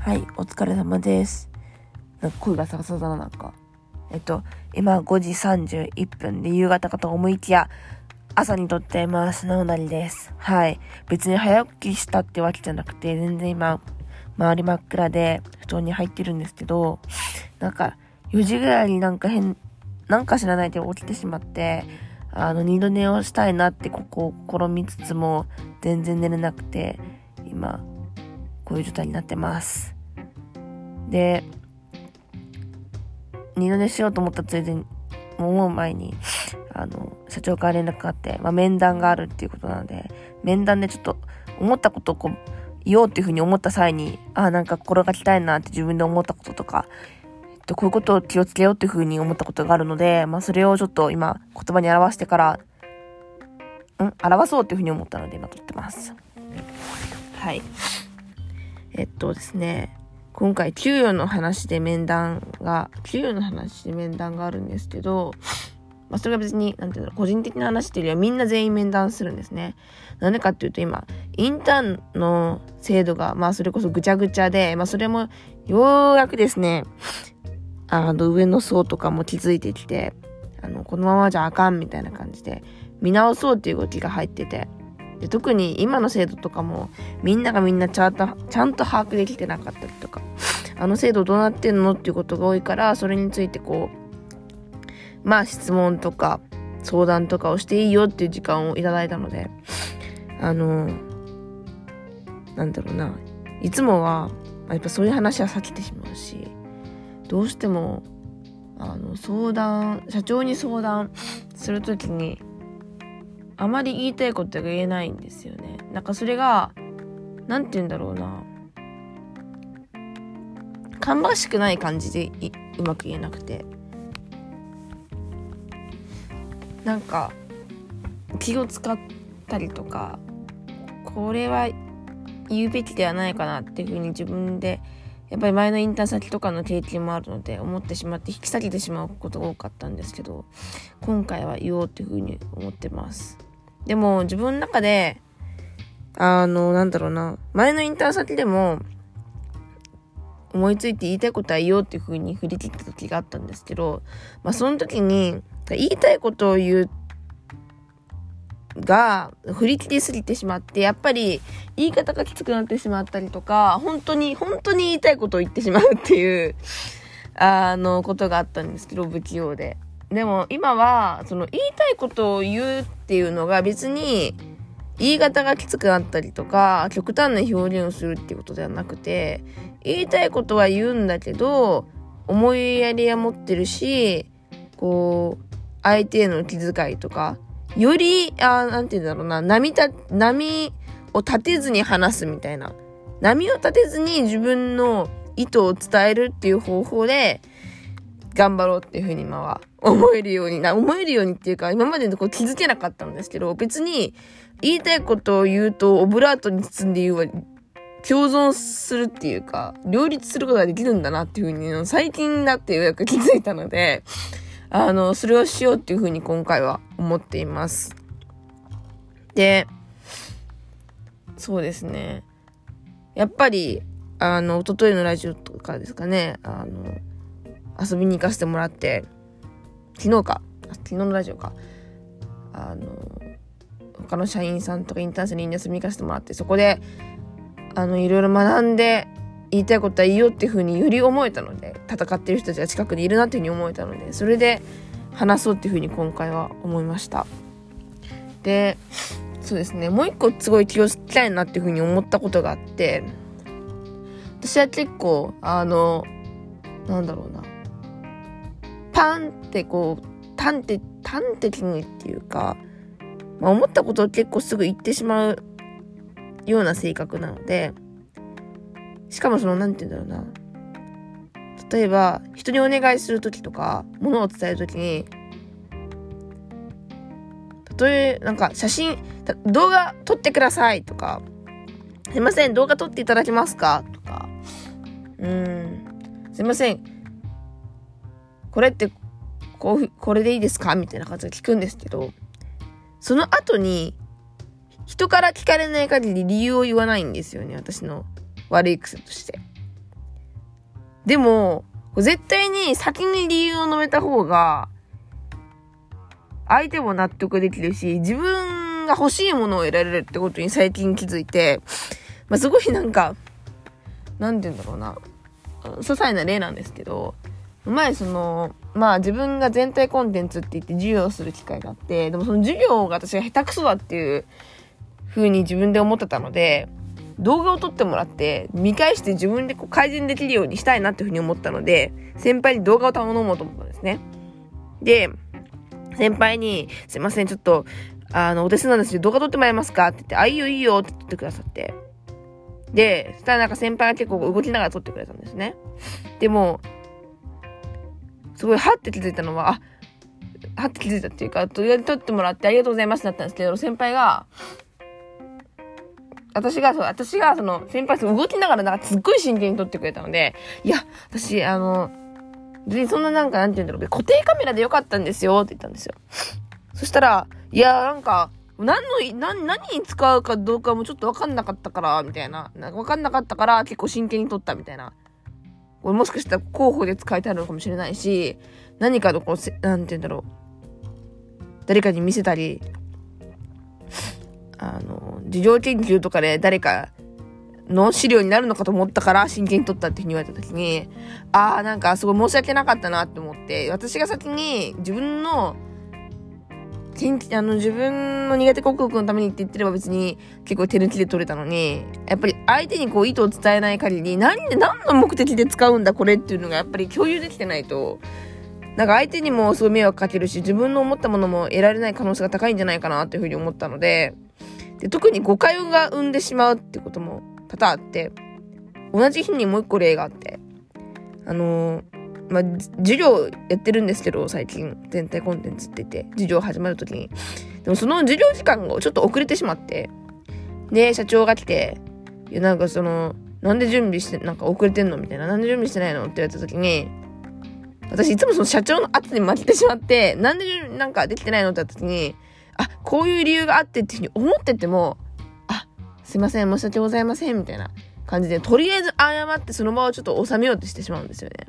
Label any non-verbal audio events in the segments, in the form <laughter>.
はい、お疲れ様です。なんか声がササだな、なんか。えっと、今5時31分で夕方かと思いきや、朝に撮っています。なおなりです。はい。別に早起きしたってわけじゃなくて、全然今、周り真っ暗で、布団に入ってるんですけど、なんか、4時ぐらいになんか変、なんか知らないで起きてしまって、あの、二度寝をしたいなってここを試みつつも、全然寝れなくて、今、こういう状態になってます。で、二度寝しようと思ったついでに、思う前に、あの、社長から連絡があって、まあ、面談があるっていうことなので、面談でちょっと思ったことをこう、言おうっていうふうに思った際に、ああ、なんか心がけたいなって自分で思ったこととか、えっと、こういうことを気をつけようっていうふうに思ったことがあるので、まあ、それをちょっと今、言葉に表してから、ん表そうっていうふうに思ったので、今撮ってます。はい。えっとですね、今回給与の話で面談が、給与の話で面談があるんですけど、まあ、それが別に、なんていうの、個人的な話っていうよりはみんな全員面談するんですね。なんでかっていうと今、インターンの制度が、まあそれこそぐちゃぐちゃで、まあそれもようやくですね、あの上の層とかも気づいてきて、あの、このままじゃあかんみたいな感じで、見直そうっていう動きが入ってて、で特に今の制度とかもみんながみんなちゃんとちゃんと把握できてなかったりとかあの制度どうなってんのっていうことが多いからそれについてこうまあ質問とか相談とかをしていいよっていう時間をいただいたのであのなんだろうないつもはやっぱそういう話は避けてしまうしどうしてもあの相談社長に相談する時にあまり言いたいことが言えないんですよね。なんかそれが、何て言うんだろうな。芳しくない感じでうまく言えなくて。なんか、気を使ったりとか、これは言うべきではないかなっていうふうに自分でやっぱり前のインターン先とかの経験もあるので思ってしまって引き下げてしまうことが多かったんですけど今回は言おうっていうふうに思ってます。でも自分の中で、あの、なんだろうな、前のインターン先でも、思いついて言いたいことは言おうっていう風に振り切った時があったんですけど、まあその時に、言いたいことを言うが振り切りすぎてしまって、やっぱり言い方がきつくなってしまったりとか、本当に、本当に言いたいことを言ってしまうっていう、あの、ことがあったんですけど、不器用で。でも今は、その言いたいことを言うっていうのが別に言い方がきつくなったりとか、極端な表現をするっていうことではなくて、言いたいことは言うんだけど、思いやりは持ってるし、こう、相手への気遣いとか、より、あなんて言うんだろうな、波た、波を立てずに話すみたいな。波を立てずに自分の意図を伝えるっていう方法で、頑張ろうっていうふうに今は思えるようにな、思えるようにっていうか、今までのこう気づけなかったんですけど、別に言いたいことを言うと、オブラートに包んで言うは、共存するっていうか、両立することができるんだなっていうふうに、最近になってようやく気づいたので、あの、それをしようっていうふうに今回は思っています。で、そうですね。やっぱり、あの、一昨日のラジオとかですかね、あの、遊びに行かせてもらって、昨日か、昨日のラジオか、あの、他の社員さんとかインターン生に遊びに行かせてもらって、そこで、あの、いろいろ学んで、言いたいことはいいよっていうふうにより思えたので、戦ってる人たちが近くにいるなっていうふうに思えたので、それで話そうっていうふうに今回は思いました。で、そうですね、もう一個すごい気をつけたいなっていうふうに思ったことがあって、私は結構、あの、なんだろうな、パンってこう、端的、端的にっていうか、まあ、思ったことを結構すぐ言ってしまうような性格なので、しかもその、なんて言うんだろうな。例えば、人にお願いするときとか、ものを伝えるときに、例え、なんか写真、動画撮ってくださいとか、すいません、動画撮っていただけますか？とか、うん、すいません、これってこうこれでいいですか？みたいな感じで聞くんですけどその後に人から聞かれない限り理由を言わないんですよね私の悪い癖として。でも、絶対に先に理由を述べた方が、相手も納得できるし、自分が欲しいものを得られるってことに最近気づいて、まあ、すごいなんか、なんて言うんだろうな、些細な例なんですけど、前その、まあ自分が全体コンテンツって言って授業する機会があって、でもその授業が私が下手くそだっていう風に自分で思ってたので、動画を撮ってもらって、見返して自分でこう改善できるようにしたいなっていう風に思ったので、先輩に動画を頼もうと思ったんですね。で、先輩に、すいません、ちょっと、あの、お手数なんですけど、動画撮ってもらえますかって言って、あ、いいよいいよって言ってくださって。で、そしたらなんか先輩が結構動きながら撮ってくれたんですね。でも、すごい、はって気づいたのは、あ、はって気づいたっていうか、とりあえず撮ってもらってありがとうございますってなったんですけど、先輩が、私が、そう、私が、その、先輩と動きながら、なんかすっごい真剣に撮ってくれたので、いや、私、あの、別にそんななんか、なんて言うんだろう、固定カメラでよかったんですよって言ったんですよ。そしたら、いや、なんか、何の、何、何に使うかどうかもちょっとわかんなかったから、みたいな。なんかわかんなかったから、結構真剣に撮ったみたいな。これもしかしたら候補で使いたいのかもしれないし、何かのこう、なんて言うんだろう。誰かに見せたり、あの、事情研究とかで誰かの資料になるのかと思ったから真剣に撮ったっていうふうに言われた時に、ああ、なんかすごい申し訳なかったなって思って、私が先に自分の、あの、自分の苦手克服のためにって言ってれば別に結構手抜きで取れたのに、やっぱり相手にこう意図を伝えない限り、何で、何の目的で使うんだこれっていうのがやっぱり共有できてないと、なんか相手にもすごい迷惑かけるし、自分の思ったものも得られない可能性が高いんじゃないかなっていうふうに思ったので、で、特に誤解が生んでしまうってことも多々あって、同じ日にもう一個例があって、あのー、まあ、授業やってるんですけど、最近、全体コンテンツって言って、授業始まるときに。でもその授業時間がちょっと遅れてしまって、で、社長が来て、いや、なんかその、なんで準備して、なんか遅れてんのみたいな。なんで準備してないの？って言われたときに、私いつもその社長の圧に負けてしまって、なんでなんかできてないの？って言ったときに、あ、こういう理由があってっていうふうに思ってても、あ、すいません、申し訳ございません、みたいな感じで、とりあえず謝ってその場をちょっと収めようとしてしまうんですよね。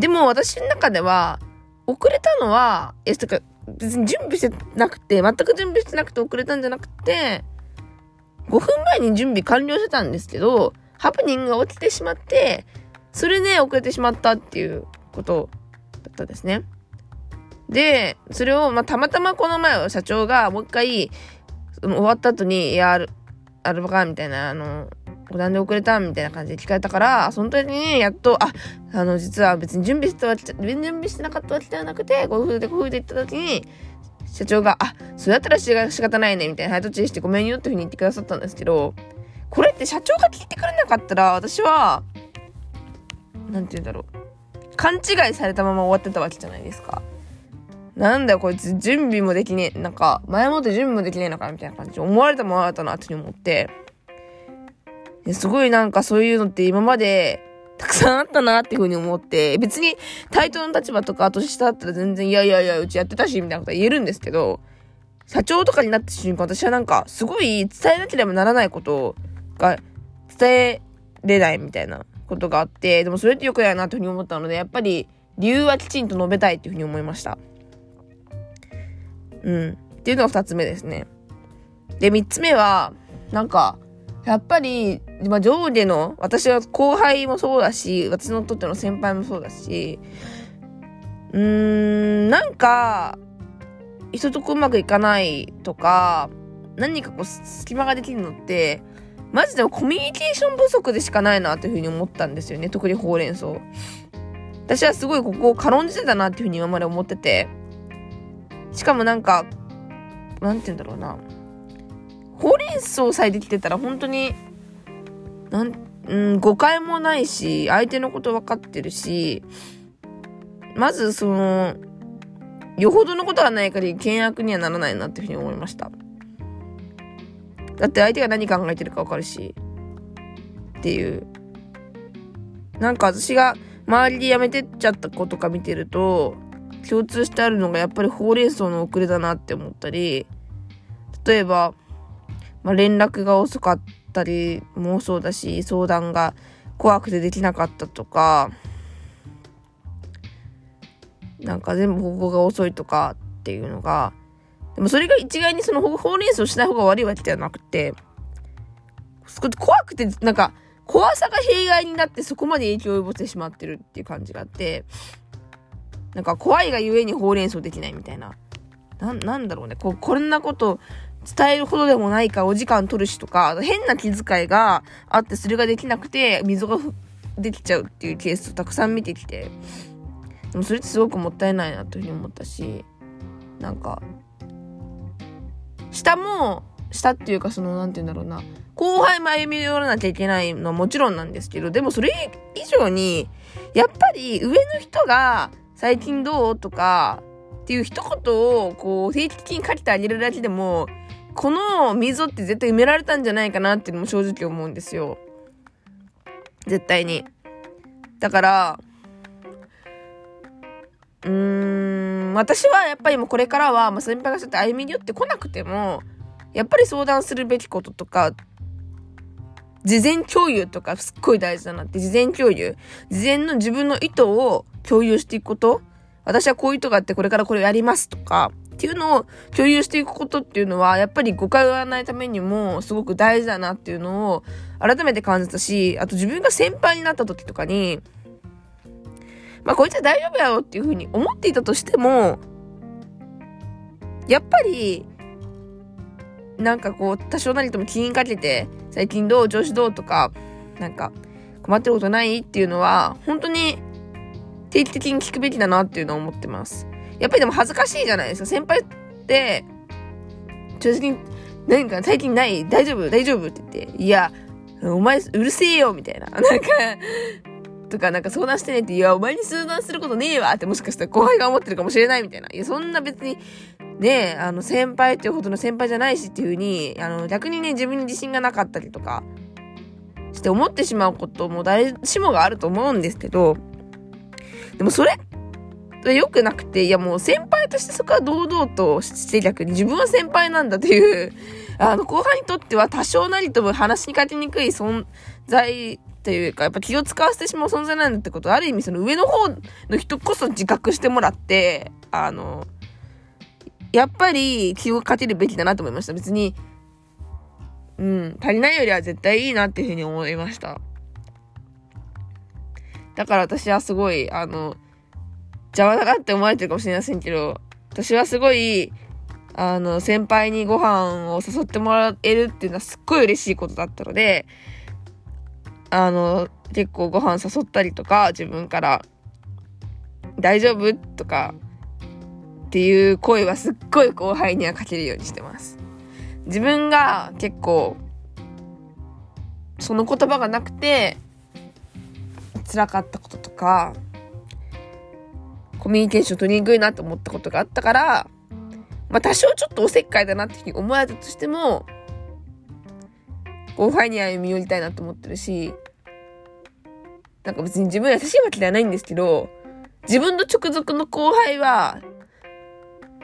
でも私の中では、遅れたのは、え、とか、別に準備してなくて、全く準備してなくて遅れたんじゃなくて、5分前に準備完了してたんですけど、ハプニングが起きてしまって、それで遅れてしまったっていうことだったんですね。で、それを、まあ、たまたまこの前社長がもう一回、終わった後に、いや、アルバカみたいな、あの、なんで遅れたみたいな感じで聞かれたから、その時に、やっと、あ、あの、実は別に準備してわけ、準備してなかったわけではなくて、こういう風でこういう風で言った時に、社長が、あ、それだったら仕方ないね、みたいな、はい、途中してごめんよっていう風に言ってくださったんですけど、これって社長が聞いてくれなかったら、私は、なんて言うんだろう。勘違いされたまま終わってたわけじゃないですか。なんだよこいつ準備もできねえ。なんか、前もって準備もできねえのかみたいな感じで思われたも思われたなって思って。すごいなんかそういうのって今までたくさんあったなっていうふうに思って、別に対等の立場とか年下だったら全然いやいやいやうちやってたしみたいなことは言えるんですけど、社長とかになった瞬間私はなんかすごい伝えなければならないことが伝えれないみたいなことがあって、でもそれってよくないなというふうに思ったので、やっぱり理由はきちんと述べたいっていうふうに思いました。うん。っていうのが二つ目ですね。で、三つ目は、なんか、やっぱり、まあ、上下の、私は後輩もそうだし、私のとっての先輩もそうだし、うーん、なんか、人とこううまくいかないとか、何かこう隙間ができるのって、マジでもコミュニケーション不足でしかないなというふうに思ったんですよね。特にほうれん草。私はすごいここを軽んじてたなっていうふうに今まで思ってて。しかもなんか、なんて言うんだろうな。ほうれん草さえできてたら本当に、なん、うん、誤解もないし、相手のこと分かってるし、まずその、よほどのことがない限り険悪にはならないなっていうふうに思いました。だって相手が何考えてるか分かるし、っていう。なんか私が周りで辞めてっちゃった子とか見てると、共通してあるのがやっぱりほうれん草の遅れだなって思ったり、例えば、まあ、連絡が遅かったたりもそうだし、相談が怖くてできなかったとか、なんか全部方法が遅いとかっていうのが、でもそれが一概にそのほうれん草しない方が悪いわけではなくて、怖くて、なんか、怖さが弊害になってそこまで影響を及ぼしてしまってるっていう感じがあって、なんか怖いがゆえにほうれん草できないみたいな。な、なんだろうね。こ、こんなこと伝えるほどでもないかお時間取るしとか、変な気遣いがあってそれができなくて、溝ができちゃうっていうケースをたくさん見てきて、でもそれってすごくもったいないなというふうに思ったし、なんか、下も、下っていうかその、なんて言うんだろうな、後輩も歩み寄らなきゃいけないのはもちろんなんですけど、でもそれ以上に、やっぱり上の人が、最近どうとか、っていう一言を、こう、定期的に書いてあげるだけでも、この溝って絶対埋められたんじゃないかなっていうのも正直思うんですよ。絶対に。だから、うーん、私はやっぱりもうこれからは、まあ、先輩がそうやって歩み寄ってこなくても、やっぱり相談するべきこととか、事前共有とかすっごい大事だなって、事前共有。事前の自分の意図を共有していくこと。私はこういう意図があってこれからこれをやりますとか、っていうのを共有していくことっていうのは、やっぱり誤解をやらないためにも、すごく大事だなっていうのを、改めて感じたし、あと自分が先輩になった時とかに、まあ、こいつは大丈夫やろっていうふうに思っていたとしても、やっぱり、なんかこう、多少なりとも気にかけて、最近どう調子どうとか、なんか、困ってることないっていうのは、本当に定期的に聞くべきだなっていうのを思ってます。やっぱりでも恥ずかしいじゃないですか。先輩って、正直、何か最近ない大丈夫大丈夫って言って、いや、お前うるせえよみたいな。<laughs> なんか、とかなんか相談してねって、いや、お前に相談することねえわってもしかしたら後輩が思ってるかもしれないみたいな。いや、そんな別に、ねあの、先輩っていうほどの先輩じゃないしっていう風に、あの、逆にね、自分に自信がなかったりとか、して思ってしまうことも誰しもがあると思うんですけど、でもそれ良くなくて、いやもう先輩としてそこは堂々として逆に自分は先輩なんだという、<laughs> あの後輩にとっては多少なりとも話に勝ちにくい存在というか、やっぱ気を使わせてしまう存在なんだってこと、ある意味その上の方の人こそ自覚してもらって、あの、やっぱり気をかけるべきだなと思いました。別に、うん、足りないよりは絶対いいなっていうふうに思いました。だから私はすごい、あの、邪魔だなって思われてるかもしれませんけど、私はすごい、あの、先輩にご飯を誘ってもらえるっていうのはすっごい嬉しいことだったので、あの、結構ご飯誘ったりとか、自分から、大丈夫とか、っていう声はすっごい後輩にはかけるようにしてます。自分が結構、その言葉がなくて、辛かったこととか、コミュニケーション取りにくいなと思ったことがあったから、まあ多少ちょっとおせっかいだなっていうふうに思われたとしても、後輩に歩み寄りたいなと思ってるし、なんか別に自分優しいわけではないんですけど、自分の直属の後輩は、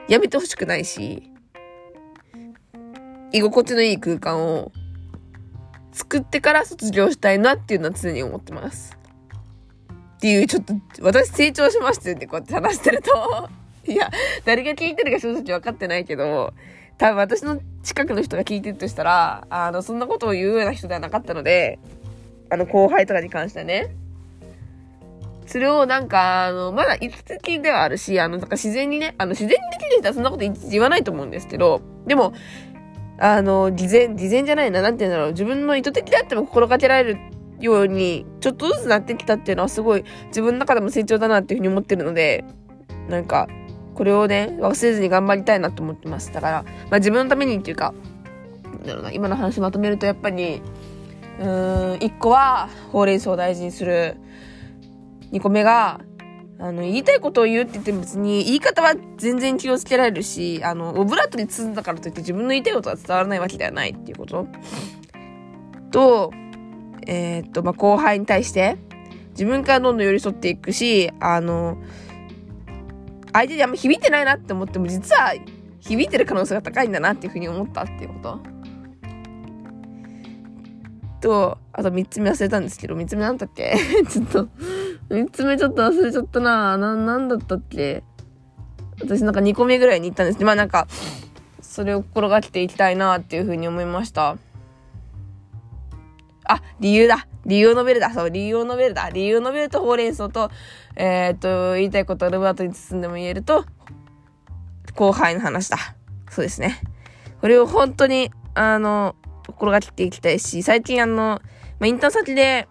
やめてほしくないし、居心地のいい空間を作ってから卒業したいなっていうのは常に思ってます。っていう、ちょっと、私成長しましたよってこうやって話してると <laughs> いや、誰が聞いてるか正直分かってないけど、多分私の近くの人が聞いてるとしたら、あの、そんなことを言うような人ではなかったので、あの、後輩とかに関してはね。それをなんか、あの、まだいつつきではあるし、あの、なんか自然にね、あの、自然にできる人はそんなこと言わないと思うんですけど、でも、あの、事前、事前じゃないな、なんて言うんだろう、自分の意図的であっても心がけられるように、ちょっとずつなってきたっていうのはすごい自分の中でも成長だなっていうふうに思ってるので、なんか、これをね、忘れずに頑張りたいなと思ってます。だから、まあ自分のためにっていうか、だろうな、今の話まとめるとやっぱり、うーん、一個は、ほうれん草を大事にする。二個目が、あの、言いたいことを言うって言っても別に、言い方は全然気をつけられるし、あの、オブラートに包んだからといって自分の言いたいことは伝わらないわけではないっていうこと。と、えー、っと、まあ、後輩に対して、自分からどんどん寄り添っていくし、あの、相手にあんま響いてないなって思っても、実は響いてる可能性が高いんだなっていうふうに思ったっていうこと。と、あと3つ目忘れたんですけど、3つ目なんだっけ？<laughs> ちょっと、3つ目ちょっと忘れちゃったなな、なんだったっけ？私なんか2個目ぐらいに行ったんですけどまあなんか、それを心がけていきたいなっていうふうに思いました。あ、理由だ。理由を述べるだ。そう、理由を述べるだ。理由を述べると、ほうれん草と、えー、っと、言いたいことをルバートに包んでも言えると、後輩の話だ。そうですね。これを本当に、あの、心がけていきたいし、最近あの、まあ、インターン先で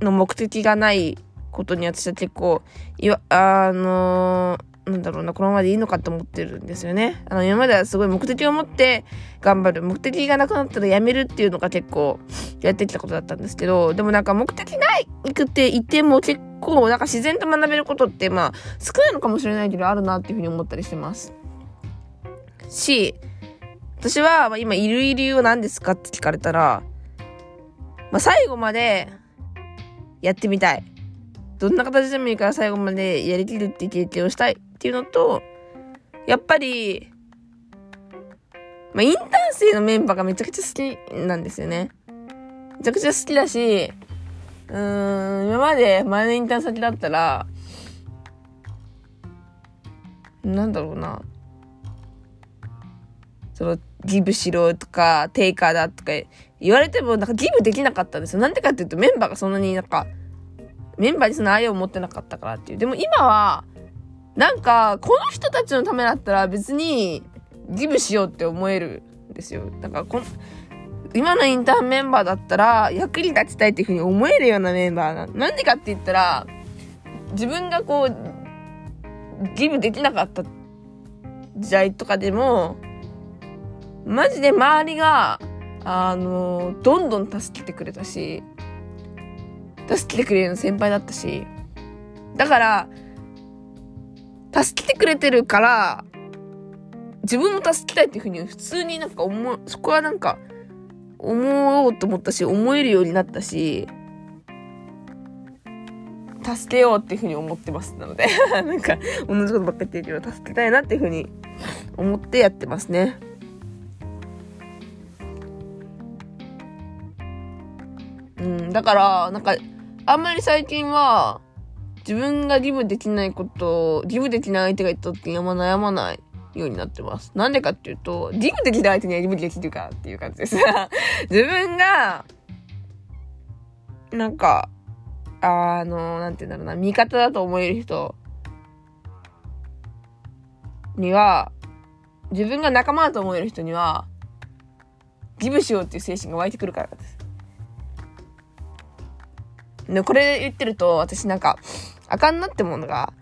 の目的がないことに私は結構、いわ、あのーなんだろうな、このままでいいのかと思ってるんですよね。あの、今まではすごい目的を持って頑張る。目的がなくなったらやめるっていうのが結構やってきたことだったんですけど、でもなんか目的ないくって言っても結構なんか自然と学べることってまあ少ないのかもしれないけどあるなっていうふうに思ったりしてます。し、私は、ま、今いる理由は何ですかって聞かれたら、まあ、最後までやってみたい。どんな形でもいいから最後までやりきるって経験をしたいっていうのと、やっぱり、まあ、インターン生のメンバーがめちゃくちゃ好きなんですよね。めちゃくちゃ好きだし、うーん、今まで前のインターン先だったら、なんだろうな。その、ギブしろとか、テイカーだとか言われても、なんかギブできなかったんですよ。なんでかっていうと、メンバーがそんなになんか、メンバーにその愛を持ってなかったからっていう。でも今は、なんか、この人たちのためだったら別にギブしようって思えるんですよ。だからこの、今のインターンメンバーだったら役に立ちたいっていうふうに思えるようなメンバーななんでかって言ったら、自分がこう、ギブできなかった時代とかでも、マジで周りが、あの、どんどん助けてくれたし、助けてくれるの先輩だったし、だから、助けてくれてるから、自分も助けたいっていうふうに普通になんか思う、そこはなんか思おうと思ったし、思えるようになったし、助けようっていうふうに思ってますなので <laughs> なんか同じことばっかり言ってるけど、助けたいなっていうふうに思ってやってますね。うん、だから、なんか、あんまり最近は、自分がギブできないことを、ギブできない相手がいた時にあんま悩まないようになってます。なんでかっていうと、ギブできない相手にはギブできるかっていう感じです。<laughs> 自分が、なんか、あの、なんて言うんだろうな、味方だと思える人には、自分が仲間だと思える人には、ギブしようっていう精神が湧いてくるからです。で、これ言ってると、私なんか、あかんなってものが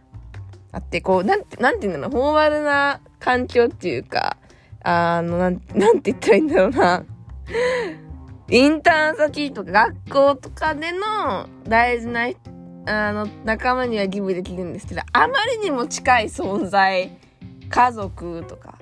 あって、こう、なんて、なんて言うんだろう、フォーマルな環境っていうか、あの、なん、なんて言ったらいいんだろうな。インターン先とか学校とかでの大事な、あの、仲間にはギブできるんですけど、あまりにも近い存在、家族とか、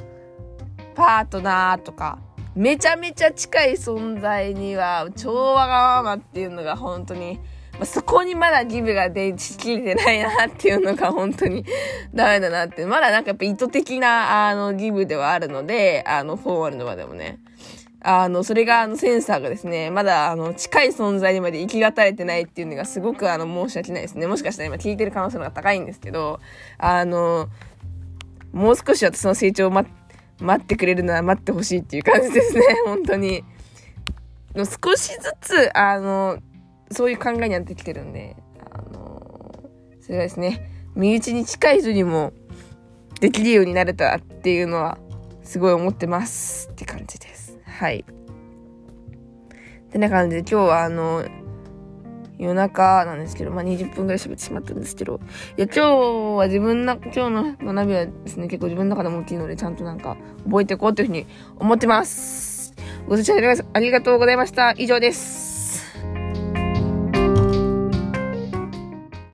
パートナーとか、めちゃめちゃ近い存在には、超わがままっていうのが本当にまあ、そこにまだギブが出しきれてないなっていうのが本当に <laughs> ダメだなって。まだなんかやっぱ意図的な、あの、ギブではあるので、あの、フォーマルの場でもね。あの、それがあのセンサーがですね、まだあの、近い存在にまで行きがたれてないっていうのがすごくあの、申し訳ないですね。もしかしたら今聞いてる可能性が高いんですけど、あの、もう少し私の成長を待待ってくれるなら待ってほしいっていう感じですね、本当に。少しずつ、あの、そういう考えになってきてるんで、あのー、それがですね、身内に近い人にもできるようになれたっていうのは、すごい思ってますって感じです。はい。ってな感じで今日はあの、夜中なんですけど、まあ、20分ぐらい喋ってしまったんですけど、いや、今日は自分の、今日の学びはですね、結構自分の中でも大きいので、ちゃんとなんか覚えていこうというふうに思ってます。ご視聴ありがとうございました。以上です。